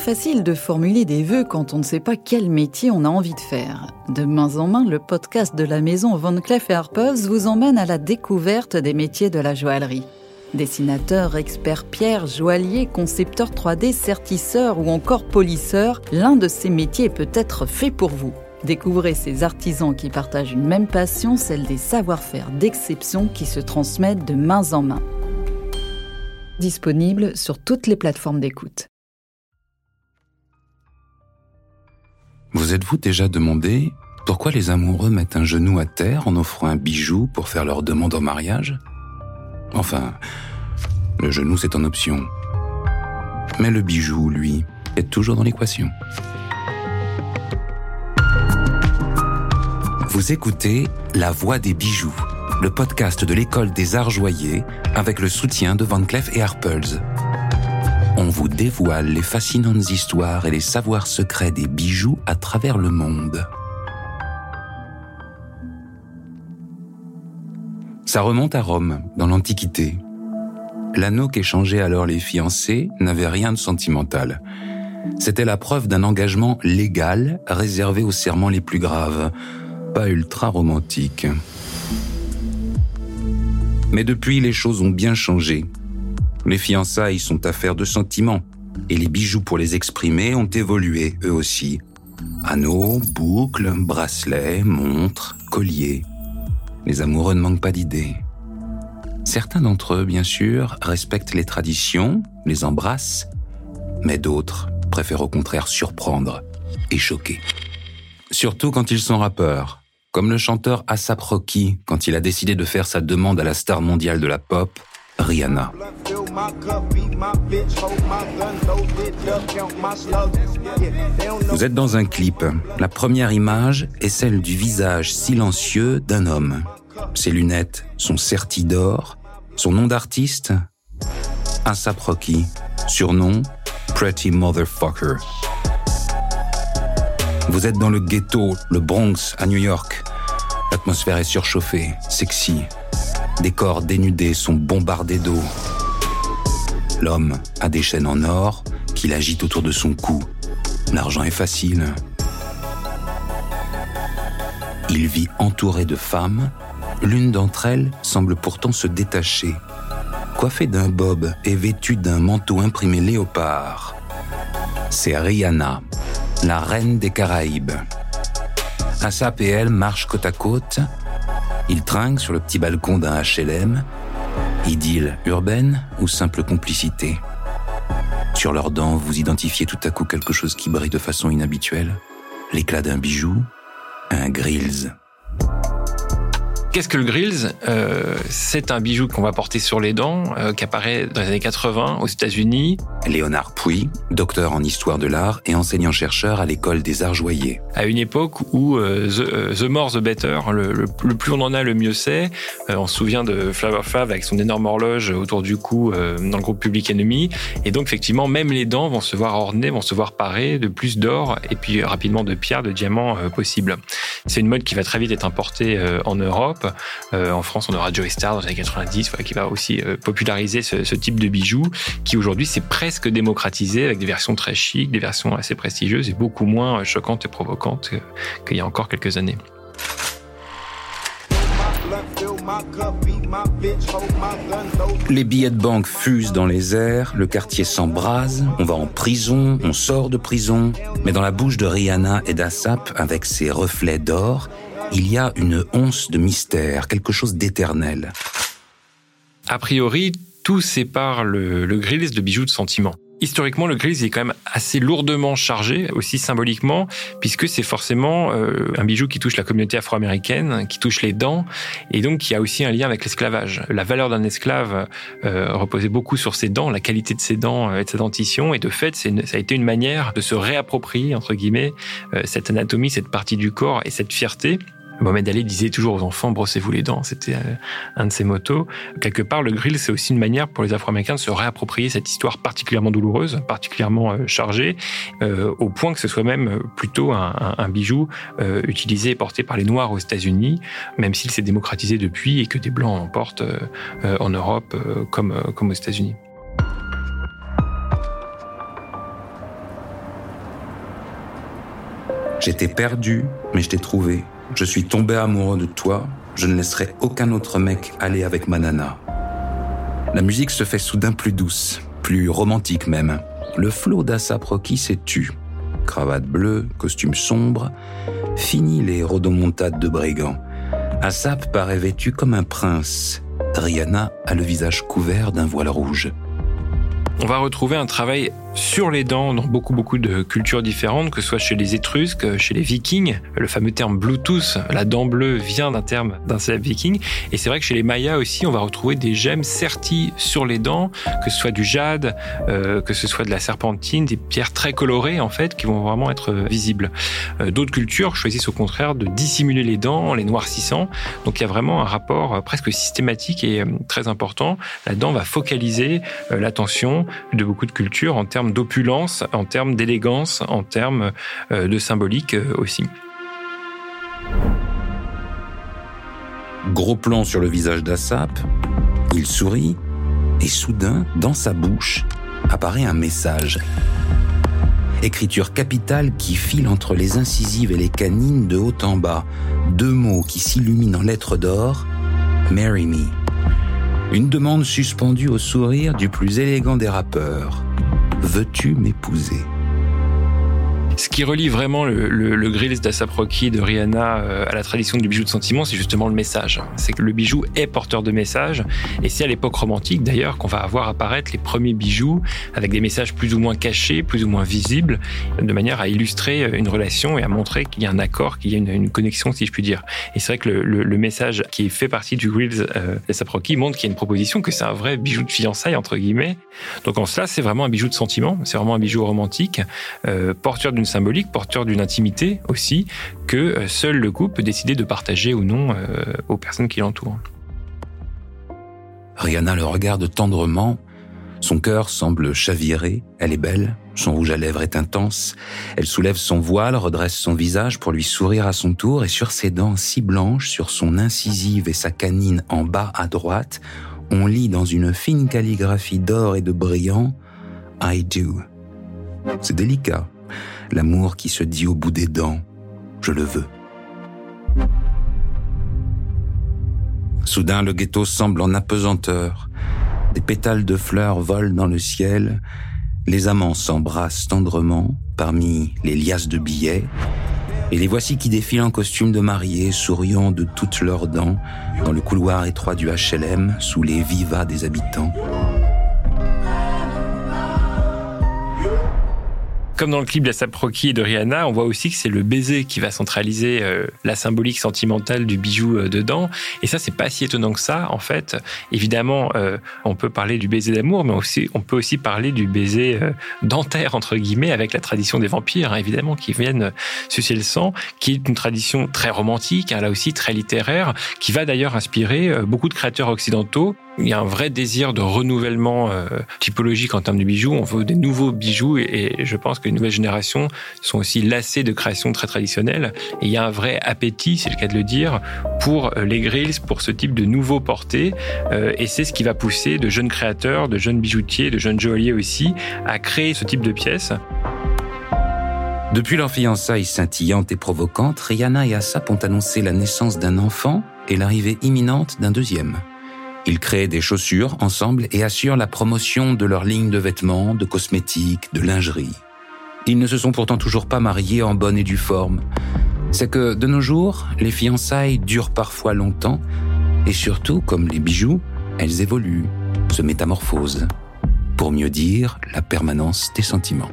facile de formuler des vœux quand on ne sait pas quel métier on a envie de faire. De main en main, le podcast de la maison Van Cleef Arpels vous emmène à la découverte des métiers de la joaillerie. Dessinateur, expert pierre, joaillier, concepteur 3D, certisseur ou encore polisseur, l'un de ces métiers peut-être fait pour vous. Découvrez ces artisans qui partagent une même passion, celle des savoir-faire d'exception qui se transmettent de main en main. Disponible sur toutes les plateformes d'écoute. Vous êtes-vous déjà demandé pourquoi les amoureux mettent un genou à terre en offrant un bijou pour faire leur demande en mariage? Enfin, le genou c'est en option. Mais le bijou, lui, est toujours dans l'équation. Vous écoutez La Voix des bijoux, le podcast de l'école des arts joyers avec le soutien de Van Cleef et Arpels on vous dévoile les fascinantes histoires et les savoirs secrets des bijoux à travers le monde. Ça remonte à Rome, dans l'Antiquité. L'anneau qu'échangeaient alors les fiancés n'avait rien de sentimental. C'était la preuve d'un engagement légal réservé aux serments les plus graves, pas ultra romantique. Mais depuis, les choses ont bien changé les fiançailles sont affaires de sentiments, et les bijoux pour les exprimer ont évolué eux aussi. Anneaux, boucles, bracelets, montres, colliers. Les amoureux ne manquent pas d'idées. Certains d'entre eux, bien sûr, respectent les traditions, les embrassent, mais d'autres préfèrent au contraire surprendre et choquer. Surtout quand ils sont rappeurs, comme le chanteur Asap Rocky quand il a décidé de faire sa demande à la star mondiale de la pop, Rihanna. Vous êtes dans un clip. La première image est celle du visage silencieux d'un homme. Ses lunettes sont serties d'or. Son nom d'artiste? Asap Rocky. Surnom Pretty Motherfucker. Vous êtes dans le ghetto, le Bronx, à New York. L'atmosphère est surchauffée, sexy, des corps dénudés sont bombardés d'eau. L'homme a des chaînes en or qu'il agite autour de son cou. L'argent est facile. Il vit entouré de femmes. L'une d'entre elles semble pourtant se détacher. Coiffée d'un bob et vêtue d'un manteau imprimé léopard. C'est Rihanna, la reine des Caraïbes. Asap et elle marchent côte à côte, ils trinquent sur le petit balcon d'un HLM. Idylle urbaine ou simple complicité Sur leurs dents, vous identifiez tout à coup quelque chose qui brille de façon inhabituelle. L'éclat d'un bijou, un grills. Qu'est-ce que le grills euh, C'est un bijou qu'on va porter sur les dents, euh, qui apparaît dans les années 80 aux États-Unis. Léonard Puy, docteur en histoire de l'art et enseignant-chercheur à l'école des arts joyers. À une époque où euh, the, more the better, le, plus on en a, le mieux c'est. on se souvient de Flower Flav avec son énorme horloge autour du cou dans le groupe Public Enemy. Et donc effectivement, même les dents vont se voir ornées, vont se voir parées de plus d'or et puis rapidement de pierres, de diamants possibles. C'est une mode qui va très vite être importée en Europe euh, en France, on aura Joey Star dans les années 90, qui va aussi euh, populariser ce, type de bijoux, qui aujourd'hui s'est presque démocratisé avec des versions très chic, des versions assez prestigieuses et beaucoup moins choquantes et provocantes qu'il y a encore quelques années. Les billets de banque fusent dans les airs, le quartier s'embrase, on va en prison, on sort de prison, mais dans la bouche de Rihanna et d'Assap, avec ses reflets d'or, il y a une once de mystère, quelque chose d'éternel. A priori, tout sépare le, le de bijoux de sentiment. Historiquement, le grills est quand même assez lourdement chargé, aussi symboliquement, puisque c'est forcément euh, un bijou qui touche la communauté afro-américaine, qui touche les dents, et donc qui a aussi un lien avec l'esclavage. La valeur d'un esclave euh, reposait beaucoup sur ses dents, la qualité de ses dents euh, et de sa dentition, et de fait, ça a été une manière de se réapproprier, entre guillemets, cette anatomie, cette partie du corps et cette fierté Mohamed Ali disait toujours aux enfants brossez-vous les dents, c'était euh, un de ses motos. Quelque part, le grill, c'est aussi une manière pour les Afro-Américains de se réapproprier cette histoire particulièrement douloureuse, particulièrement euh, chargée, euh, au point que ce soit même plutôt un, bijou utilisé et porté par les Noirs aux États-Unis, même s'il s'est démocratisé depuis et que des Blancs en portent en Europe comme, comme aux États-Unis. J'étais perdu, mais je t'ai trouvé. Je suis tombé amoureux de toi. Je ne laisserai aucun autre mec aller avec ma nana. La musique se fait soudain plus douce, plus romantique même. Le flot d'Assap Rocky s'est tu. Cravate bleue, costume sombre. Fini les rodomontades de brigands. Asap paraît vêtu comme un prince. Rihanna a le visage couvert d'un voile rouge. On va retrouver un travail sur les dents dans beaucoup beaucoup de cultures différentes, que ce soit chez les Étrusques, chez les Vikings. Le fameux terme Bluetooth, la dent bleue, vient d'un terme d'un célèbre Viking. Et c'est vrai que chez les Mayas aussi, on va retrouver des gemmes serties sur les dents, que ce soit du jade, euh, que ce soit de la serpentine, des pierres très colorées en fait, qui vont vraiment être visibles. Euh, d'autres cultures choisissent au contraire de dissimuler les dents en les noircissant. Donc il y a vraiment un rapport presque systématique et euh, très important. La dent va focaliser l'attention de beaucoup de cultures en termes d'opulence, en termes d'élégance, en termes euh, de symbolique euh, aussi. Gros plan sur le visage d'Assap, il sourit et soudain, dans sa bouche, apparaît un message. Écriture capitale qui file entre les incisives et les canines de haut en bas. Deux mots qui s'illuminent en lettres d'or. Marry me. Une demande suspendue au sourire du plus élégant des rappeurs. Veux-tu m'épouser? Qui relie vraiment le, le, le Grills d'Asap Rocky de Rihanna euh, à la tradition du bijou de sentiment, c'est justement le message. C'est que le bijou est porteur de messages, et c'est à l'époque romantique d'ailleurs qu'on va avoir apparaître les premiers bijoux avec des messages plus ou moins cachés, plus ou moins visibles, de manière à illustrer euh, une relation et à montrer qu'il y a un accord, qu'il y a une, une, connexion, si je puis dire. Et c'est vrai que le, le, message qui fait partie du Grills euh, d'Asap Rocky montre qu'il y a une proposition, que c'est un vrai bijou de fiançailles entre guillemets. Donc en cela, c'est vraiment un bijou de sentiment, c'est vraiment un bijou romantique, euh, porteur d'une symbolique, porteur d'une intimité aussi, que euh, seul le couple peut décider de partager ou non euh, aux personnes qui l'entourent. Rihanna le regarde tendrement. Son cœur semble chavirer. Elle est belle. Son rouge à lèvres est intense. Elle soulève son voile, redresse son visage pour lui sourire à son tour et sur ses dents si blanches, sur son incisive et sa canine en bas à droite, on lit dans une fine calligraphie d'or et de brillant I do. C'est délicat, l'amour qui se dit au bout des dents, je le veux. Soudain, le ghetto semble en apesanteur. Des pétales de fleurs volent dans le ciel. Les amants s'embrassent tendrement parmi les liasses de billets. Et les voici qui défilent en costume de mariée, souriant de toutes leurs dents, dans le couloir étroit du HLM, sous les vivas des habitants. Comme dans le clip de Rocky et de Rihanna, on voit aussi que c'est le baiser qui va centraliser euh, la symbolique sentimentale du bijou euh, dedans. Et ça, c'est pas si étonnant que ça, en fait. Évidemment, euh, on peut parler du baiser d'amour, mais aussi, on peut aussi parler du baiser dentaire, entre guillemets, avec la tradition des vampires, hein, évidemment, qui viennent sucer le sang, qui est une tradition très romantique, hein, là aussi très littéraire, qui va d'ailleurs inspirer beaucoup de créateurs occidentaux il y a un vrai désir de renouvellement euh, typologique en termes de bijoux. On veut des nouveaux bijoux et, je pense que les nouvelles générations sont aussi lassées de créations très traditionnelles. Et il y a un vrai appétit, c'est le cas de le dire, pour euh, les grills, pour ce type de nouveaux portés. Euh, et c'est ce qui va pousser de jeunes créateurs, de jeunes bijoutiers, de jeunes joailliers aussi à créer ce type de pièces. Depuis leur fiançailles scintillante et provocante, Rihanna et Asap ont annoncé la naissance d'un enfant et l'arrivée imminente d'un deuxième. Ils créent des chaussures ensemble et assurent la promotion de leur ligne de vêtements, de cosmétiques, de lingerie. Ils ne se sont pourtant toujours pas mariés en bonne et due forme. C'est que, de nos jours, les fiançailles durent parfois longtemps, et surtout, comme les bijoux, elles évoluent, se métamorphosent. Pour mieux dire, la permanence des sentiments.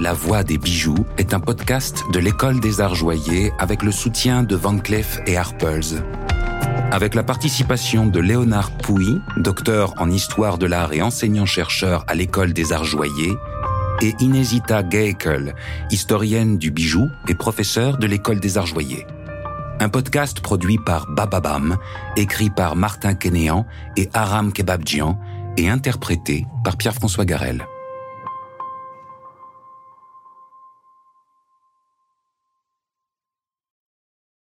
La Voix des bijoux est un podcast de l'École des Arts Joyers avec le soutien de Van Cleef et Harpers avec la participation de Léonard Pouy, docteur en histoire de l'art et enseignant-chercheur à l'École des Arts Joyers, et Inesita Geikel, historienne du bijou et professeure de l'École des Arts Joyers. Un podcast produit par Bababam, écrit par Martin Kénéan et Aram Kebabjian et interprété par Pierre-François Garel.